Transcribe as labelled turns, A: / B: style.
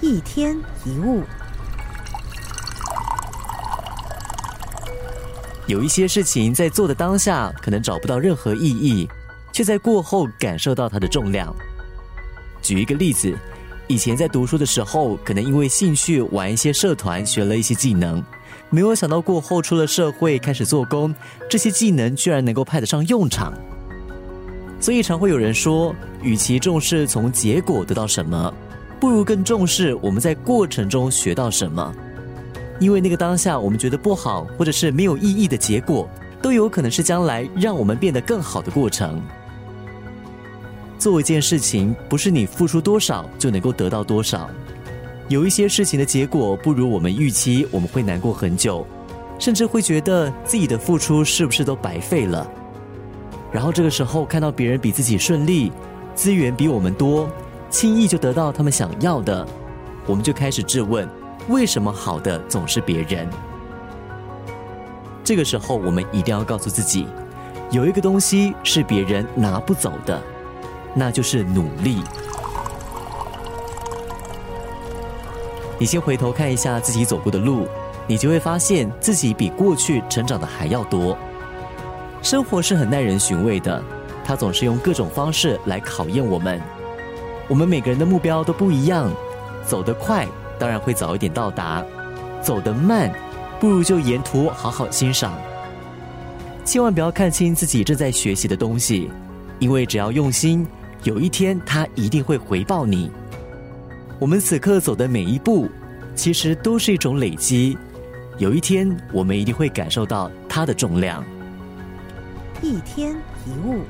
A: 一天一物，
B: 有一些事情在做的当下可能找不到任何意义，却在过后感受到它的重量。举一个例子，以前在读书的时候，可能因为兴趣玩一些社团，学了一些技能，没有想到过后出了社会开始做工，这些技能居然能够派得上用场。所以常会有人说，与其重视从结果得到什么，不如更重视我们在过程中学到什么。因为那个当下我们觉得不好，或者是没有意义的结果，都有可能是将来让我们变得更好的过程。做一件事情，不是你付出多少就能够得到多少。有一些事情的结果不如我们预期，我们会难过很久，甚至会觉得自己的付出是不是都白费了。然后这个时候看到别人比自己顺利，资源比我们多，轻易就得到他们想要的，我们就开始质问：为什么好的总是别人？这个时候我们一定要告诉自己，有一个东西是别人拿不走的，那就是努力。你先回头看一下自己走过的路，你就会发现自己比过去成长的还要多。生活是很耐人寻味的，它总是用各种方式来考验我们。我们每个人的目标都不一样，走得快当然会早一点到达，走得慢不如就沿途好好欣赏。千万不要看清自己正在学习的东西，因为只要用心，有一天它一定会回报你。我们此刻走的每一步，其实都是一种累积，有一天我们一定会感受到它的重量。
A: 一天一物。